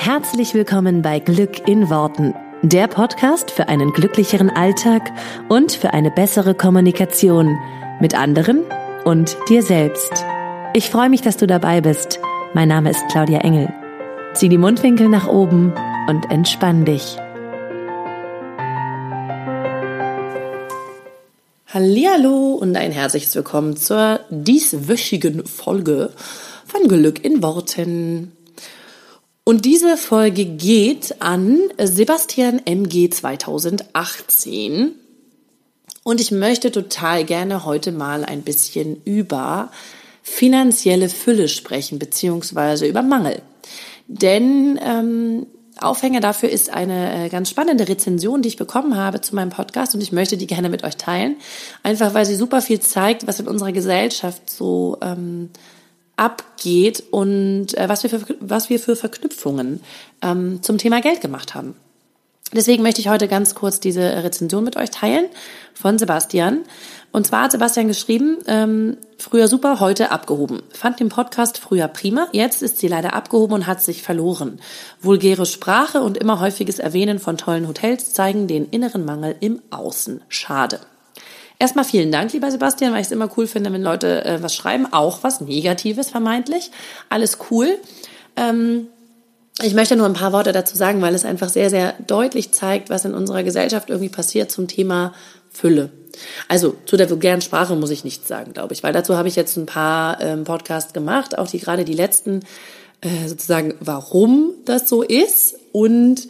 Herzlich willkommen bei Glück in Worten, der Podcast für einen glücklicheren Alltag und für eine bessere Kommunikation mit anderen und dir selbst. Ich freue mich, dass du dabei bist. Mein Name ist Claudia Engel. Zieh die Mundwinkel nach oben und entspann dich. Hallihallo und ein herzliches Willkommen zur dieswöchigen Folge von Glück in Worten. Und diese Folge geht an Sebastian MG 2018. Und ich möchte total gerne heute mal ein bisschen über finanzielle Fülle sprechen, beziehungsweise über Mangel. Denn ähm, Aufhänger dafür ist eine äh, ganz spannende Rezension, die ich bekommen habe zu meinem Podcast und ich möchte die gerne mit euch teilen. Einfach weil sie super viel zeigt, was in unserer Gesellschaft so ähm, abgeht und äh, was, wir für, was wir für Verknüpfungen ähm, zum Thema Geld gemacht haben. Deswegen möchte ich heute ganz kurz diese Rezension mit euch teilen von Sebastian. Und zwar hat Sebastian geschrieben, ähm, früher super, heute abgehoben. Fand den Podcast früher prima, jetzt ist sie leider abgehoben und hat sich verloren. Vulgäre Sprache und immer häufiges Erwähnen von tollen Hotels zeigen den inneren Mangel im Außen. Schade. Erstmal vielen Dank, lieber Sebastian, weil ich es immer cool finde, wenn Leute äh, was schreiben, auch was Negatives vermeintlich. Alles cool. Ähm, ich möchte nur ein paar Worte dazu sagen, weil es einfach sehr, sehr deutlich zeigt, was in unserer Gesellschaft irgendwie passiert zum Thema Fülle. Also zu der vulgären Sprache muss ich nichts sagen, glaube ich, weil dazu habe ich jetzt ein paar ähm, Podcasts gemacht, auch die gerade die letzten äh, sozusagen, warum das so ist und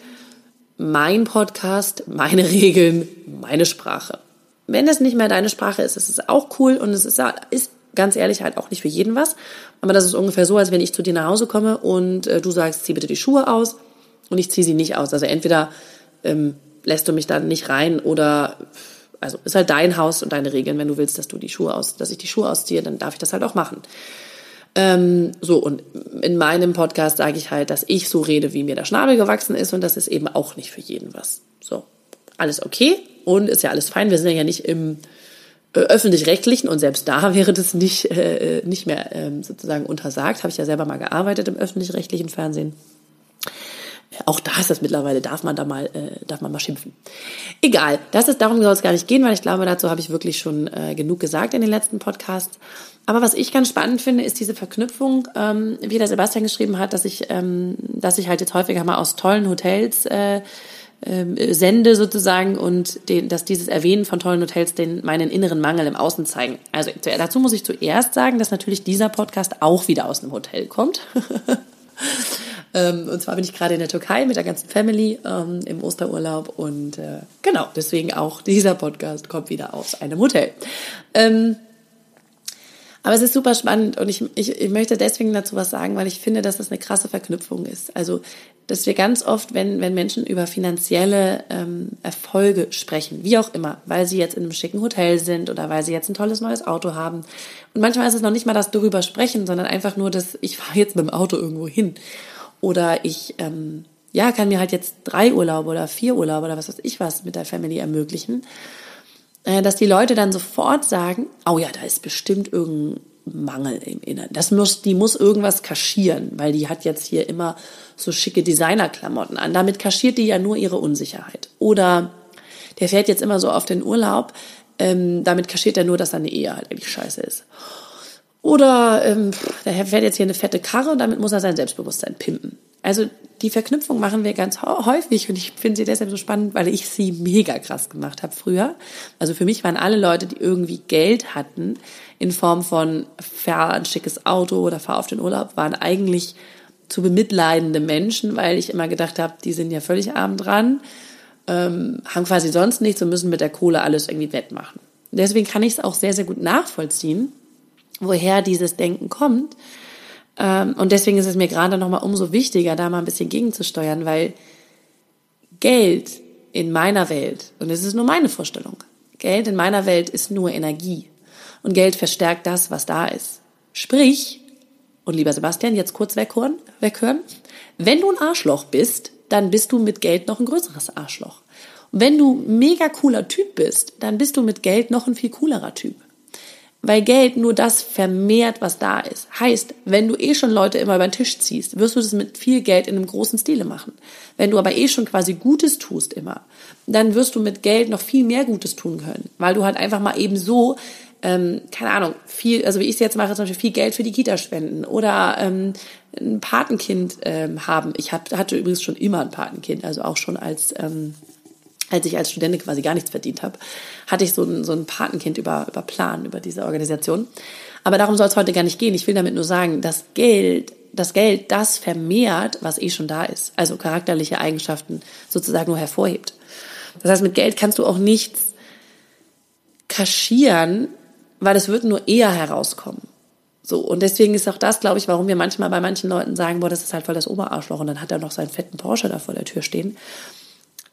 mein Podcast, meine Regeln, meine Sprache. Wenn das nicht mehr deine Sprache ist, ist es auch cool und es ist, ist ganz ehrlich halt auch nicht für jeden was. Aber das ist ungefähr so, als wenn ich zu dir nach Hause komme und äh, du sagst, zieh bitte die Schuhe aus und ich ziehe sie nicht aus. Also entweder ähm, lässt du mich dann nicht rein oder also ist halt dein Haus und deine Regeln. Wenn du willst, dass du die Schuhe aus, dass ich die Schuhe ausziehe, dann darf ich das halt auch machen. Ähm, so, und in meinem Podcast sage ich halt, dass ich so rede, wie mir der Schnabel gewachsen ist und das ist eben auch nicht für jeden was. So, alles okay und ist ja alles fein. Wir sind ja nicht im äh, öffentlich-rechtlichen und selbst da wäre das nicht, äh, nicht mehr ähm, sozusagen untersagt. Habe ich ja selber mal gearbeitet im öffentlich-rechtlichen Fernsehen. Auch da ist das mittlerweile, darf man da mal, äh, darf man mal schimpfen. Egal, das ist, darum soll es gar nicht gehen, weil ich glaube, dazu habe ich wirklich schon äh, genug gesagt in den letzten Podcasts. Aber was ich ganz spannend finde, ist diese Verknüpfung, ähm, wie der Sebastian geschrieben hat, dass ich, ähm, dass ich halt jetzt häufiger mal aus tollen Hotels äh, äh, sende sozusagen und den, dass dieses Erwähnen von tollen Hotels den meinen inneren Mangel im Außen zeigen. Also dazu muss ich zuerst sagen, dass natürlich dieser Podcast auch wieder aus einem Hotel kommt. Ähm, und zwar bin ich gerade in der Türkei mit der ganzen Family ähm, im Osterurlaub und äh, genau, deswegen auch dieser Podcast kommt wieder aus einem Hotel. Ähm, aber es ist super spannend und ich, ich, ich möchte deswegen dazu was sagen, weil ich finde, dass das eine krasse Verknüpfung ist. Also, dass wir ganz oft, wenn, wenn Menschen über finanzielle ähm, Erfolge sprechen, wie auch immer, weil sie jetzt in einem schicken Hotel sind oder weil sie jetzt ein tolles neues Auto haben. Und manchmal ist es noch nicht mal das darüber sprechen, sondern einfach nur, dass ich fahre jetzt mit dem Auto irgendwo hin. Oder ich ähm, ja, kann mir halt jetzt drei Urlaube oder vier Urlaube oder was weiß ich was mit der Family ermöglichen, dass die Leute dann sofort sagen, oh ja, da ist bestimmt irgendein Mangel im Inneren. Das muss, die muss irgendwas kaschieren, weil die hat jetzt hier immer so schicke Designerklamotten an. Damit kaschiert die ja nur ihre Unsicherheit. Oder der fährt jetzt immer so auf den Urlaub, ähm, damit kaschiert er nur, dass seine Ehe halt eigentlich scheiße ist. Oder ähm, der fährt jetzt hier eine fette Karre und damit muss er sein Selbstbewusstsein pimpen. Also die Verknüpfung machen wir ganz häufig und ich finde sie deshalb so spannend, weil ich sie mega krass gemacht habe früher. Also für mich waren alle Leute, die irgendwie Geld hatten in Form von fahr ein schickes Auto oder fahr auf den Urlaub, waren eigentlich zu bemitleidende Menschen, weil ich immer gedacht habe, die sind ja völlig arm dran, ähm, haben quasi sonst nichts und müssen mit der Kohle alles irgendwie wettmachen. Deswegen kann ich es auch sehr, sehr gut nachvollziehen, woher dieses Denken kommt. Ähm, und deswegen ist es mir gerade nochmal umso wichtiger, da mal ein bisschen gegenzusteuern, weil Geld in meiner Welt, und es ist nur meine Vorstellung, Geld in meiner Welt ist nur Energie. Und Geld verstärkt das, was da ist. Sprich, und lieber Sebastian, jetzt kurz weghören, weghören, wenn du ein Arschloch bist, dann bist du mit Geld noch ein größeres Arschloch. Und wenn du mega cooler Typ bist, dann bist du mit Geld noch ein viel coolerer Typ. Weil Geld nur das vermehrt, was da ist. Heißt, wenn du eh schon Leute immer über den Tisch ziehst, wirst du das mit viel Geld in einem großen Stile machen. Wenn du aber eh schon quasi Gutes tust immer, dann wirst du mit Geld noch viel mehr Gutes tun können. Weil du halt einfach mal eben so, ähm, keine Ahnung, viel, also wie ich es jetzt mache, zum Beispiel viel Geld für die Kita spenden oder ähm, ein Patenkind ähm, haben. Ich hab, hatte übrigens schon immer ein Patenkind, also auch schon als ähm, als ich als Studentin quasi gar nichts verdient habe, hatte ich so ein, so ein Patenkind über, über Plan, über diese Organisation. Aber darum soll es heute gar nicht gehen. Ich will damit nur sagen, dass Geld, das Geld das vermehrt, was eh schon da ist. Also charakterliche Eigenschaften sozusagen nur hervorhebt. Das heißt, mit Geld kannst du auch nichts kaschieren, weil es wird nur eher herauskommen. So, und deswegen ist auch das, glaube ich, warum wir manchmal bei manchen Leuten sagen, boah, das ist halt voll das Oberarschloch und dann hat er noch seinen fetten Porsche da vor der Tür stehen.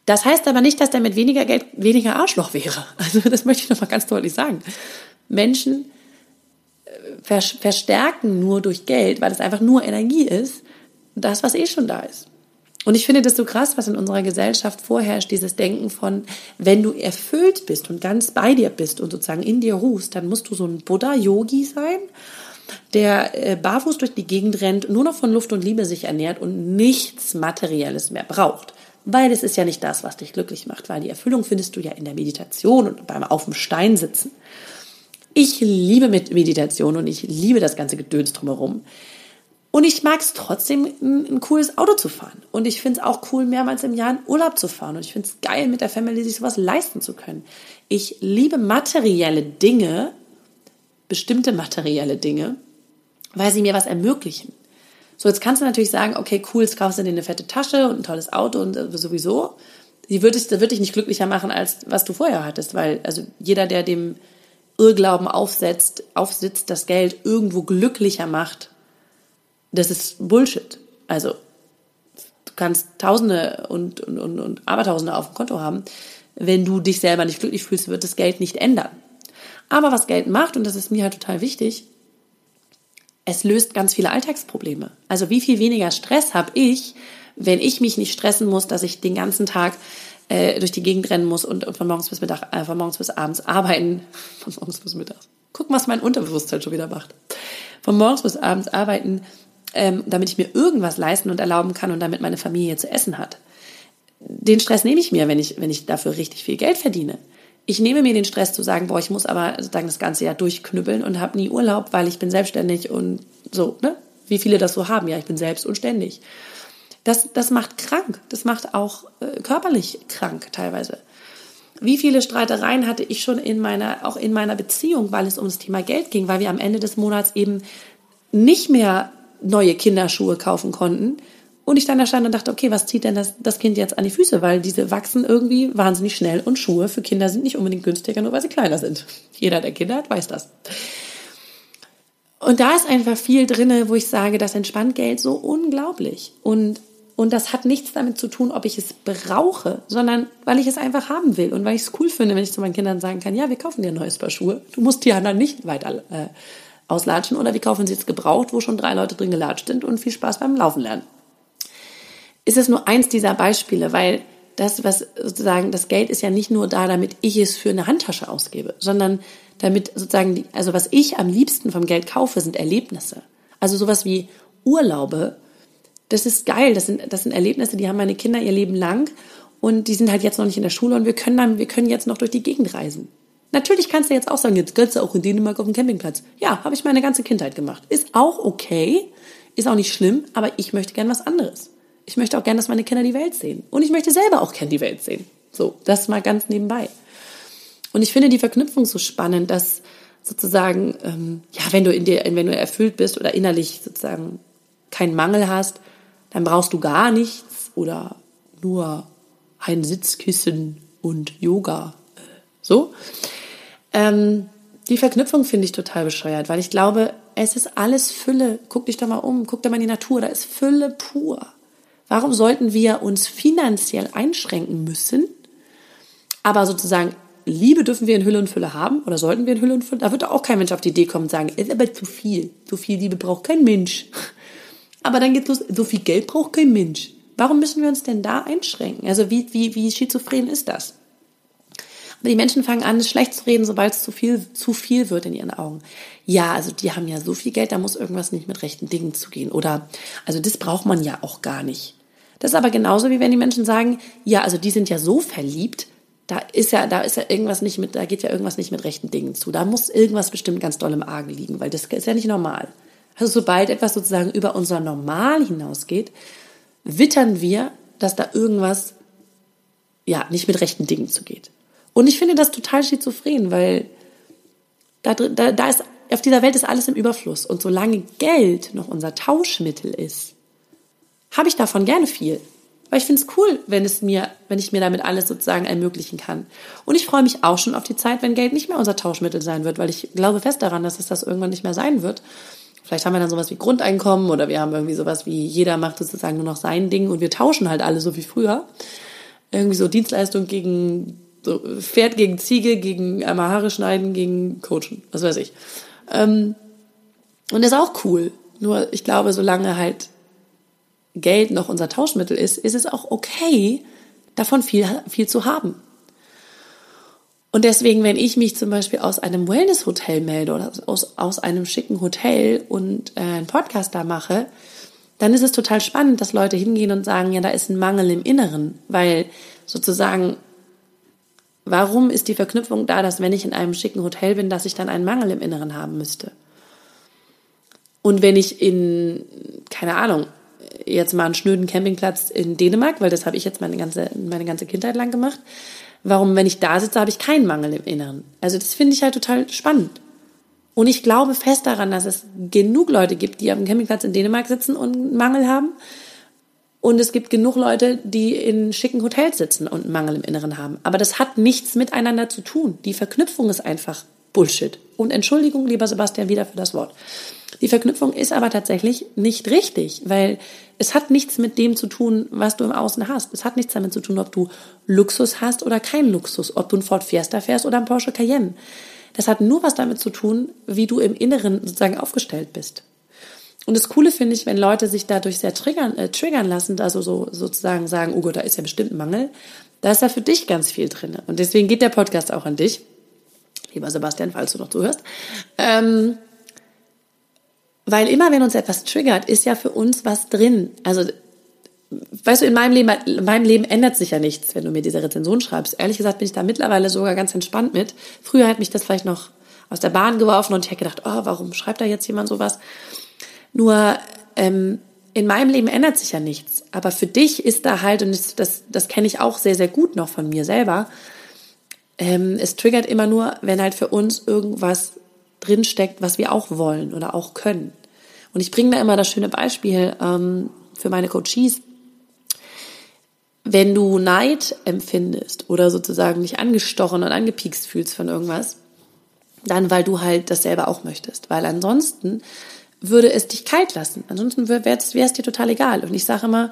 Das heißt aber nicht, dass der mit weniger Geld weniger Arschloch wäre. Also das möchte ich nochmal ganz deutlich sagen. Menschen äh, verstärken nur durch Geld, weil es einfach nur Energie ist, das, was eh schon da ist. Und ich finde das so krass, was in unserer Gesellschaft vorherrscht, dieses Denken von, wenn du erfüllt bist und ganz bei dir bist und sozusagen in dir ruhst, dann musst du so ein Buddha-Yogi sein, der äh, barfuß durch die Gegend rennt, nur noch von Luft und Liebe sich ernährt und nichts Materielles mehr braucht. Weil es ist ja nicht das, was dich glücklich macht, weil die Erfüllung findest du ja in der Meditation und beim auf dem Stein sitzen. Ich liebe Meditation und ich liebe das ganze Gedöns drumherum. Und ich mag es trotzdem, ein, ein, cooles Auto zu fahren. Und ich finde es auch cool, mehrmals im Jahr in Urlaub zu fahren. Und ich finde es geil, mit der Family sich sowas leisten zu können. Ich liebe materielle Dinge, bestimmte materielle Dinge, weil sie mir was ermöglichen. So, jetzt kannst du natürlich sagen, okay, cool, jetzt kaufst du dir eine fette Tasche und ein tolles Auto und äh, sowieso. Die würde dich, wird dich nicht glücklicher machen, als was du vorher hattest, weil, also jeder, der dem Irrglauben aufsetzt, aufsitzt, dass Geld irgendwo glücklicher macht, das ist Bullshit. Also, du kannst Tausende und, und, und, und Abertausende auf dem Konto haben. Wenn du dich selber nicht glücklich fühlst, wird das Geld nicht ändern. Aber was Geld macht, und das ist mir halt total wichtig, es löst ganz viele Alltagsprobleme. Also wie viel weniger Stress habe ich, wenn ich mich nicht stressen muss, dass ich den ganzen Tag äh, durch die Gegend rennen muss und, und von morgens bis Mittag, äh, von morgens bis abends arbeiten, von morgens bis mittags. Guck, was mein Unterbewusstsein schon wieder macht. Von morgens bis abends arbeiten, ähm, damit ich mir irgendwas leisten und erlauben kann und damit meine Familie zu essen hat. Den Stress nehme ich mir, wenn ich, wenn ich dafür richtig viel Geld verdiene ich nehme mir den Stress zu sagen, boah, ich muss aber sozusagen das ganze Jahr durchknüppeln und habe nie Urlaub, weil ich bin selbstständig und so, ne? Wie viele das so haben, ja, ich bin selbst und ständig. Das, das macht krank. Das macht auch äh, körperlich krank teilweise. Wie viele Streitereien hatte ich schon in meiner, auch in meiner Beziehung, weil es um das Thema Geld ging, weil wir am Ende des Monats eben nicht mehr neue Kinderschuhe kaufen konnten, und ich dann da stand und dachte, okay, was zieht denn das, das Kind jetzt an die Füße? Weil diese wachsen irgendwie wahnsinnig schnell und Schuhe für Kinder sind nicht unbedingt günstiger, nur weil sie kleiner sind. Jeder, der Kinder hat, weiß das. Und da ist einfach viel drinne, wo ich sage, das entspannt Geld so unglaublich. Und, und das hat nichts damit zu tun, ob ich es brauche, sondern weil ich es einfach haben will und weil ich es cool finde, wenn ich zu meinen Kindern sagen kann, ja, wir kaufen dir ein neues Paar Schuhe. Du musst die anderen nicht weiter äh, auslatschen oder wir kaufen sie jetzt gebraucht, wo schon drei Leute drin gelatscht sind und viel Spaß beim Laufen lernen ist es nur eins dieser Beispiele, weil das, was sozusagen, das Geld ist ja nicht nur da, damit ich es für eine Handtasche ausgebe, sondern damit sozusagen, die, also was ich am liebsten vom Geld kaufe, sind Erlebnisse. Also sowas wie Urlaube, das ist geil, das sind, das sind Erlebnisse, die haben meine Kinder ihr Leben lang und die sind halt jetzt noch nicht in der Schule und wir können dann, wir können jetzt noch durch die Gegend reisen. Natürlich kannst du jetzt auch sagen, jetzt kannst du auch in Dänemark auf dem Campingplatz. Ja, habe ich meine ganze Kindheit gemacht. Ist auch okay, ist auch nicht schlimm, aber ich möchte gern was anderes ich möchte auch gerne, dass meine Kinder die Welt sehen. Und ich möchte selber auch gerne die Welt sehen. So, das mal ganz nebenbei. Und ich finde die Verknüpfung so spannend, dass sozusagen, ähm, ja, wenn du in dir, wenn du erfüllt bist oder innerlich sozusagen keinen Mangel hast, dann brauchst du gar nichts oder nur ein Sitzkissen und Yoga. So. Ähm, die Verknüpfung finde ich total bescheuert, weil ich glaube, es ist alles Fülle. Guck dich doch mal um, guck dir mal in die Natur, da ist Fülle pur. Warum sollten wir uns finanziell einschränken müssen? Aber sozusagen Liebe dürfen wir in Hülle und Fülle haben oder sollten wir in Hülle und Fülle? Da wird auch kein Mensch auf die Idee kommen und sagen, ist aber zu viel. So viel Liebe braucht kein Mensch. Aber dann geht's los, so viel Geld braucht kein Mensch. Warum müssen wir uns denn da einschränken? Also wie, wie, wie schizophren ist das? Die Menschen fangen an, schlecht zu reden, sobald es zu viel, zu viel wird in ihren Augen. Ja, also die haben ja so viel Geld, da muss irgendwas nicht mit rechten Dingen zugehen. Oder, also das braucht man ja auch gar nicht. Das ist aber genauso wie wenn die Menschen sagen, ja, also die sind ja so verliebt, da ist ja, da ist ja irgendwas nicht mit, da geht ja irgendwas nicht mit rechten Dingen zu. Da muss irgendwas bestimmt ganz doll im Argen liegen, weil das ist ja nicht normal. Also sobald etwas sozusagen über unser Normal hinausgeht, wittern wir, dass da irgendwas ja nicht mit rechten Dingen zugeht. Und ich finde das total schizophren, weil da, da, da ist, auf dieser Welt ist alles im Überfluss. Und solange Geld noch unser Tauschmittel ist, habe ich davon gerne viel. Weil ich finde es cool, wenn es mir, wenn ich mir damit alles sozusagen ermöglichen kann. Und ich freue mich auch schon auf die Zeit, wenn Geld nicht mehr unser Tauschmittel sein wird, weil ich glaube fest daran, dass es das irgendwann nicht mehr sein wird. Vielleicht haben wir dann sowas wie Grundeinkommen oder wir haben irgendwie sowas wie jeder macht sozusagen nur noch sein Ding und wir tauschen halt alle so wie früher. Irgendwie so Dienstleistung gegen so Pferd gegen Ziege, gegen einmal Haare schneiden, gegen Coachen, was weiß ich. Ähm, und ist auch cool. Nur ich glaube, solange halt Geld noch unser Tauschmittel ist, ist es auch okay, davon viel, viel zu haben. Und deswegen, wenn ich mich zum Beispiel aus einem Wellness-Hotel melde oder aus, aus einem schicken Hotel und äh, einen Podcast da mache, dann ist es total spannend, dass Leute hingehen und sagen, ja, da ist ein Mangel im Inneren, weil sozusagen Warum ist die Verknüpfung da, dass wenn ich in einem schicken Hotel bin, dass ich dann einen Mangel im Inneren haben müsste? Und wenn ich in, keine Ahnung, jetzt mal einen schnöden Campingplatz in Dänemark, weil das habe ich jetzt meine ganze, meine ganze Kindheit lang gemacht, warum, wenn ich da sitze, habe ich keinen Mangel im Inneren? Also das finde ich halt total spannend. Und ich glaube fest daran, dass es genug Leute gibt, die auf dem Campingplatz in Dänemark sitzen und einen Mangel haben und es gibt genug Leute, die in schicken Hotels sitzen und einen Mangel im Inneren haben. Aber das hat nichts miteinander zu tun. Die Verknüpfung ist einfach Bullshit. Und Entschuldigung, lieber Sebastian, wieder für das Wort. Die Verknüpfung ist aber tatsächlich nicht richtig, weil es hat nichts mit dem zu tun, was du im Außen hast. Es hat nichts damit zu tun, ob du Luxus hast oder keinen Luxus, ob du ein Ford Fiesta fährst oder ein Porsche Cayenne. Das hat nur was damit zu tun, wie du im Inneren sozusagen aufgestellt bist. Und das Coole finde ich, wenn Leute sich dadurch sehr triggern, äh, triggern lassen, also so sozusagen sagen, oh Gott, da ist ja bestimmt ein Mangel, da ist ja für dich ganz viel drin. Und deswegen geht der Podcast auch an dich, lieber Sebastian, falls du noch zuhörst. Ähm, weil immer, wenn uns etwas triggert, ist ja für uns was drin. Also, weißt du, in meinem Leben, in meinem Leben ändert sich ja nichts, wenn du mir diese Rezension schreibst. Ehrlich gesagt bin ich da mittlerweile sogar ganz entspannt mit. Früher hat mich das vielleicht noch aus der Bahn geworfen und ich hätte gedacht, oh, warum schreibt da jetzt jemand sowas? Nur ähm, in meinem Leben ändert sich ja nichts. Aber für dich ist da halt, und das, das, das kenne ich auch sehr, sehr gut noch von mir selber, ähm, es triggert immer nur, wenn halt für uns irgendwas drinsteckt, was wir auch wollen oder auch können. Und ich bringe da immer das schöne Beispiel ähm, für meine Coaches. Wenn du Neid empfindest oder sozusagen dich angestochen und angepiekst fühlst von irgendwas, dann weil du halt das selber auch möchtest. Weil ansonsten würde es dich kalt lassen. Ansonsten wäre es dir total egal. Und ich sage immer,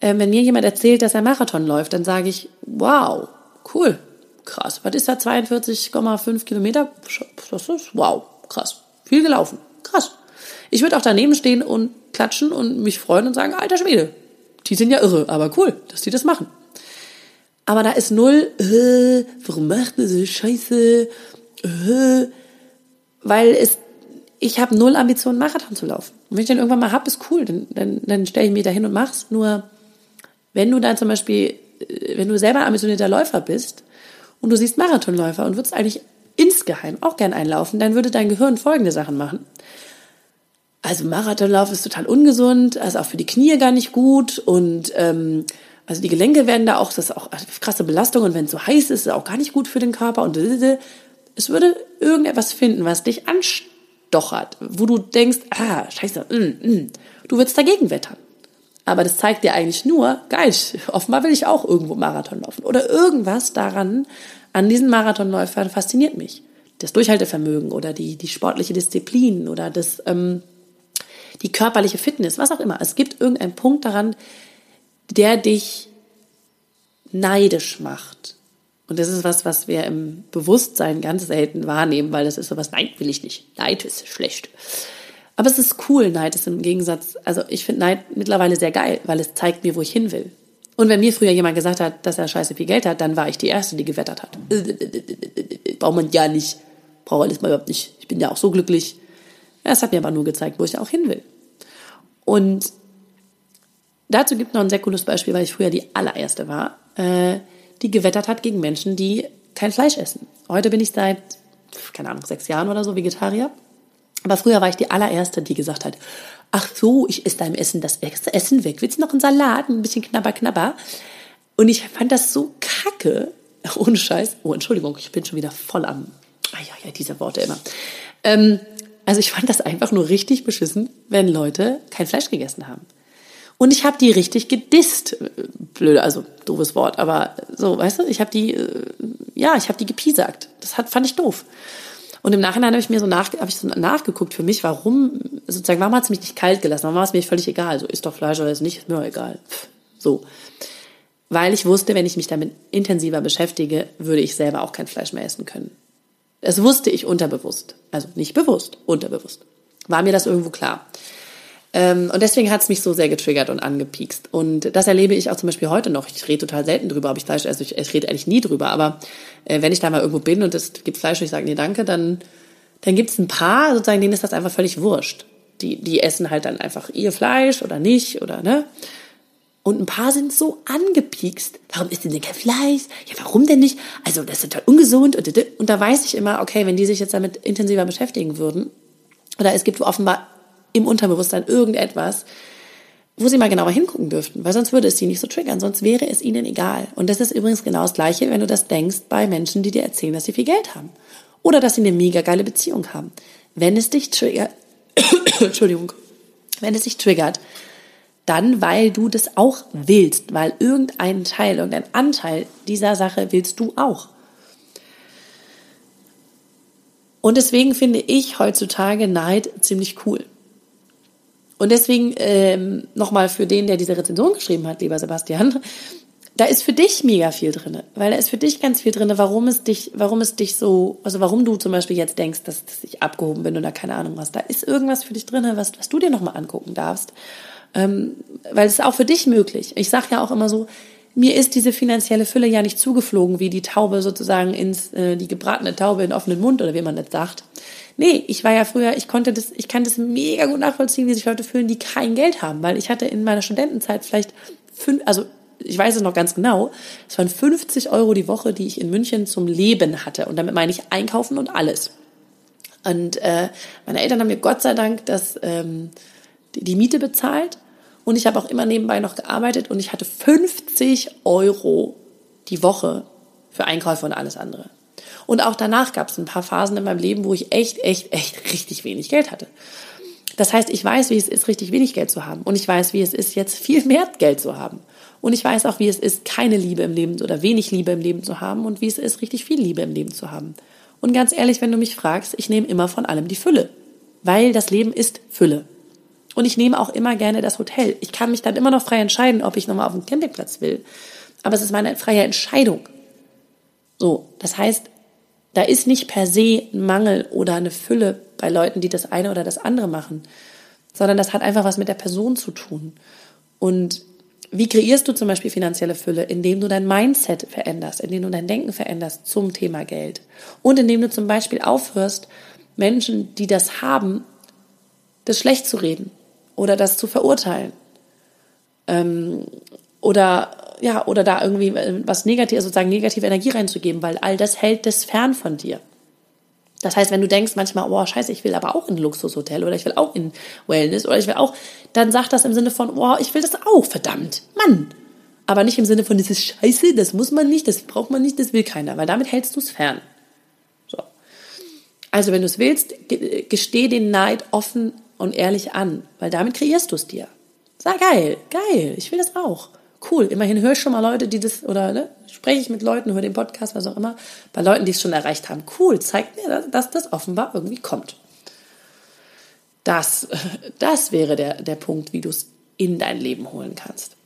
äh, wenn mir jemand erzählt, dass er Marathon läuft, dann sage ich, wow, cool, krass. Was ist da 42,5 Kilometer? Das ist wow, krass. Viel gelaufen. Krass. Ich würde auch daneben stehen und klatschen und mich freuen und sagen, alter Schwede, die sind ja irre, aber cool, dass die das machen. Aber da ist null, äh, warum macht ihr so Scheiße? Äh, weil es ich habe null Ambitionen, Marathon zu laufen. Und wenn ich den irgendwann mal hab, ist cool, dann, dann, dann stelle ich mich da hin und mach's. Nur wenn du dann zum Beispiel, äh, wenn du selber ambitionierter Läufer bist und du siehst Marathonläufer und würdest eigentlich insgeheim auch gern einlaufen, dann würde dein Gehirn folgende Sachen machen. Also Marathonlauf ist total ungesund, also auch für die Knie gar nicht gut und ähm, also die Gelenke werden da auch, das ist auch krasse Belastung und wenn es so heiß ist, ist es auch gar nicht gut für den Körper und es würde irgendetwas finden, was dich anstrengt stochert, wo du denkst, ah, scheiße, mm, mm, du würdest dagegen wettern. Aber das zeigt dir eigentlich nur, geil, offenbar will ich auch irgendwo Marathon laufen. Oder irgendwas daran, an diesen Marathonläufern fasziniert mich. Das Durchhaltevermögen oder die, die sportliche Disziplin oder das, ähm, die körperliche Fitness, was auch immer. Es gibt irgendeinen Punkt daran, der dich neidisch macht. Und das ist was, was wir im Bewusstsein ganz selten wahrnehmen, weil das ist sowas, nein, will ich nicht. Neid ist schlecht. Aber es ist cool, Neid ist im Gegensatz, also ich finde Neid mittlerweile sehr geil, weil es zeigt mir, wo ich hin will. Und wenn mir früher jemand gesagt hat, dass er scheiße viel Geld hat, dann war ich die Erste, die gewettert hat. Braucht man ja nicht. Braucht alles mal überhaupt nicht. Ich bin ja auch so glücklich. Das hat mir aber nur gezeigt, wo ich auch hin will. Und dazu gibt noch ein sehr cooles Beispiel, weil ich früher die allererste war, äh, die gewettert hat gegen Menschen, die kein Fleisch essen. Heute bin ich seit, keine Ahnung, sechs Jahren oder so Vegetarier. Aber früher war ich die allererste, die gesagt hat, ach so, ich esse deinem Essen das Essen weg. Willst du noch einen Salat, ein bisschen knabber, knabber? Und ich fand das so kacke. Ohne Scheiß. Oh, Entschuldigung, ich bin schon wieder voll am, ah ja, ja, diese Worte immer. Ähm, also ich fand das einfach nur richtig beschissen, wenn Leute kein Fleisch gegessen haben. Und ich habe die richtig gedisst. Blöde, also doofes Wort, aber so, weißt du, ich habe die, äh, ja, ich habe die gepiesackt. Das hat, fand ich doof. Und im Nachhinein habe ich mir so, nach, hab ich so nachgeguckt für mich, warum, sozusagen, warum hat es mich nicht kalt gelassen? Warum war es mir völlig egal? So, ist doch Fleisch oder ist nicht, ist mir egal. So. Weil ich wusste, wenn ich mich damit intensiver beschäftige, würde ich selber auch kein Fleisch mehr essen können. Das wusste ich unterbewusst. Also nicht bewusst, unterbewusst. War mir das irgendwo klar. Ähm, und deswegen hat es mich so sehr getriggert und angepiekst. Und das erlebe ich auch zum Beispiel heute noch. Ich rede total selten drüber, ob ich Fleisch esse. Ich, ich rede eigentlich nie drüber. Aber äh, wenn ich da mal irgendwo bin und es gibt Fleisch und ich sage, nee, danke, dann, dann gibt es ein paar, sozusagen, denen ist das einfach völlig wurscht. Die, die essen halt dann einfach ihr Fleisch oder nicht oder ne. Und ein paar sind so angepiekst. Warum isst denn kein Fleisch? Ja, warum denn nicht? Also, das ist total ungesund. Und, und da weiß ich immer, okay, wenn die sich jetzt damit intensiver beschäftigen würden, oder es gibt offenbar im Unterbewusstsein irgendetwas, wo sie mal genauer hingucken dürften, weil sonst würde es sie nicht so triggern, sonst wäre es ihnen egal. Und das ist übrigens genau das Gleiche, wenn du das denkst bei Menschen, die dir erzählen, dass sie viel Geld haben. Oder dass sie eine mega geile Beziehung haben. Wenn es dich triggert, Entschuldigung, wenn es dich triggert, dann, weil du das auch willst, weil irgendein Teil, irgendein Anteil dieser Sache willst du auch. Und deswegen finde ich heutzutage Neid ziemlich cool. Und deswegen ähm, nochmal für den, der diese Rezension geschrieben hat, lieber Sebastian, da ist für dich mega viel drin, weil da ist für dich ganz viel drin, warum es dich, warum es dich so, also warum du zum Beispiel jetzt denkst, dass, dass ich abgehoben bin oder keine Ahnung was. Da ist irgendwas für dich drin, was, was du dir nochmal angucken darfst. Ähm, weil es ist auch für dich möglich. Ich sage ja auch immer so, mir ist diese finanzielle Fülle ja nicht zugeflogen, wie die Taube sozusagen ins, äh, die gebratene Taube in offenen Mund oder wie man das sagt. Nee, ich war ja früher, ich konnte das, ich kann das mega gut nachvollziehen, wie sich Leute fühlen, die kein Geld haben, weil ich hatte in meiner Studentenzeit vielleicht fünf, also ich weiß es noch ganz genau, es waren 50 Euro die Woche, die ich in München zum Leben hatte. Und damit meine ich einkaufen und alles. Und äh, meine Eltern haben mir Gott sei Dank das, ähm, die, die Miete bezahlt und ich habe auch immer nebenbei noch gearbeitet und ich hatte 50 Euro die Woche für Einkäufe und alles andere. Und auch danach gab es ein paar Phasen in meinem Leben, wo ich echt, echt, echt richtig wenig Geld hatte. Das heißt, ich weiß, wie es ist, richtig wenig Geld zu haben. Und ich weiß, wie es ist, jetzt viel mehr Geld zu haben. Und ich weiß auch, wie es ist, keine Liebe im Leben oder wenig Liebe im Leben zu haben und wie es ist, richtig viel Liebe im Leben zu haben. Und ganz ehrlich, wenn du mich fragst, ich nehme immer von allem die Fülle. Weil das Leben ist Fülle. Und ich nehme auch immer gerne das Hotel. Ich kann mich dann immer noch frei entscheiden, ob ich nochmal auf den Campingplatz will. Aber es ist meine freie Entscheidung. So, das heißt, da ist nicht per se ein Mangel oder eine Fülle bei Leuten, die das eine oder das andere machen, sondern das hat einfach was mit der Person zu tun. Und wie kreierst du zum Beispiel finanzielle Fülle? Indem du dein Mindset veränderst, indem du dein Denken veränderst zum Thema Geld. Und indem du zum Beispiel aufhörst, Menschen, die das haben, das schlecht zu reden oder das zu verurteilen. Ähm, oder ja, oder da irgendwie äh, was negativ, sozusagen negative Energie reinzugeben, weil all das hält das fern von dir. Das heißt, wenn du denkst manchmal, oh scheiße, ich will aber auch in ein Luxushotel oder ich will auch in Wellness oder ich will auch, dann sag das im Sinne von, oh, ich will das auch, verdammt, Mann. Aber nicht im Sinne von, das ist scheiße, das muss man nicht, das braucht man nicht, das will keiner, weil damit hältst du es fern. So. Also wenn du es willst, gesteh den Neid offen und ehrlich an, weil damit kreierst du es dir. Sag geil, geil, ich will das auch. Cool, immerhin höre ich schon mal Leute, die das, oder ne, spreche ich mit Leuten, höre den Podcast, was auch immer, bei Leuten, die es schon erreicht haben. Cool, zeigt mir, dass das offenbar irgendwie kommt. Das, das wäre der, der Punkt, wie du es in dein Leben holen kannst.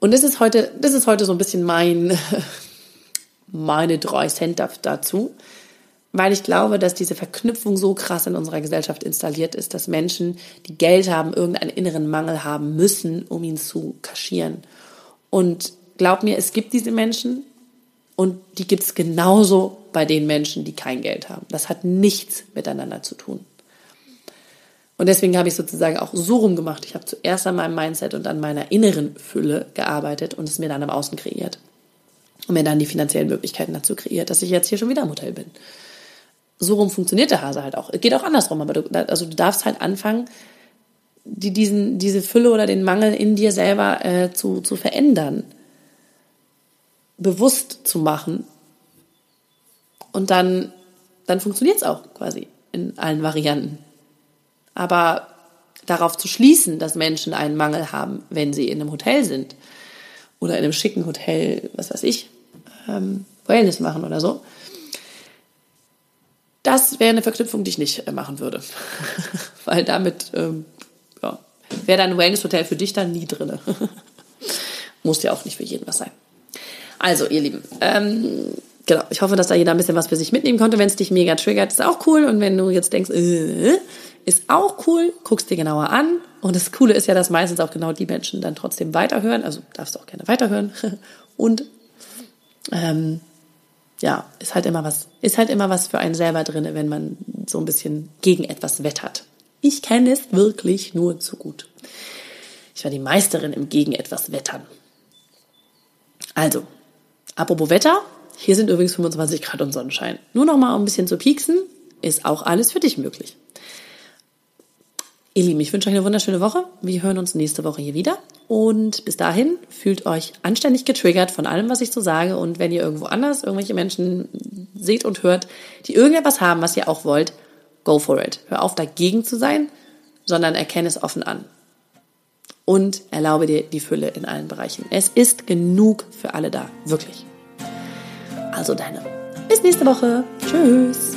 Und das ist heute, das ist heute so ein bisschen mein, meine drei Cent dazu. Weil ich glaube, dass diese Verknüpfung so krass in unserer Gesellschaft installiert ist, dass Menschen, die Geld haben, irgendeinen inneren Mangel haben müssen, um ihn zu kaschieren. Und glaub mir, es gibt diese Menschen und die gibt es genauso bei den Menschen, die kein Geld haben. Das hat nichts miteinander zu tun. Und deswegen habe ich sozusagen auch so rumgemacht. Ich habe zuerst an meinem Mindset und an meiner inneren Fülle gearbeitet und es mir dann am Außen kreiert. Und mir dann die finanziellen Möglichkeiten dazu kreiert, dass ich jetzt hier schon wieder im Hotel bin so rum funktioniert der Hase halt auch. Es geht auch andersrum, aber du, also du darfst halt anfangen, die, diesen, diese Fülle oder den Mangel in dir selber äh, zu, zu verändern, bewusst zu machen. Und dann, dann funktioniert es auch quasi in allen Varianten. Aber darauf zu schließen, dass Menschen einen Mangel haben, wenn sie in einem Hotel sind oder in einem schicken Hotel, was weiß ich, ähm, Wellness machen oder so, das wäre eine Verknüpfung, die ich nicht äh, machen würde. Weil damit ähm, ja, wäre dann ein Wellness-Hotel für dich dann nie drin. Muss ja auch nicht für jeden was sein. Also, ihr Lieben, ähm, genau, ich hoffe, dass da jeder ein bisschen was für sich mitnehmen konnte. Wenn es dich mega triggert, ist auch cool. Und wenn du jetzt denkst, äh, ist auch cool, guckst dir genauer an. Und das Coole ist ja, dass meistens auch genau die Menschen dann trotzdem weiterhören. Also darfst du auch gerne weiterhören. Und ähm, ja, ist halt immer was, ist halt immer was für einen selber drinne, wenn man so ein bisschen gegen etwas wettert. Ich kenne es wirklich nur zu gut. Ich war die Meisterin im gegen etwas wettern. Also, apropos Wetter, hier sind übrigens 25 Grad und Sonnenschein. Nur noch mal um ein bisschen zu pieksen, ist auch alles für dich möglich. Ihr Lieben, ich wünsche euch eine wunderschöne Woche. Wir hören uns nächste Woche hier wieder. Und bis dahin fühlt euch anständig getriggert von allem, was ich so sage. Und wenn ihr irgendwo anders irgendwelche Menschen seht und hört, die irgendetwas haben, was ihr auch wollt, go for it. Hör auf, dagegen zu sein, sondern erkenne es offen an. Und erlaube dir die Fülle in allen Bereichen. Es ist genug für alle da. Wirklich. Also deine. Bis nächste Woche. Tschüss.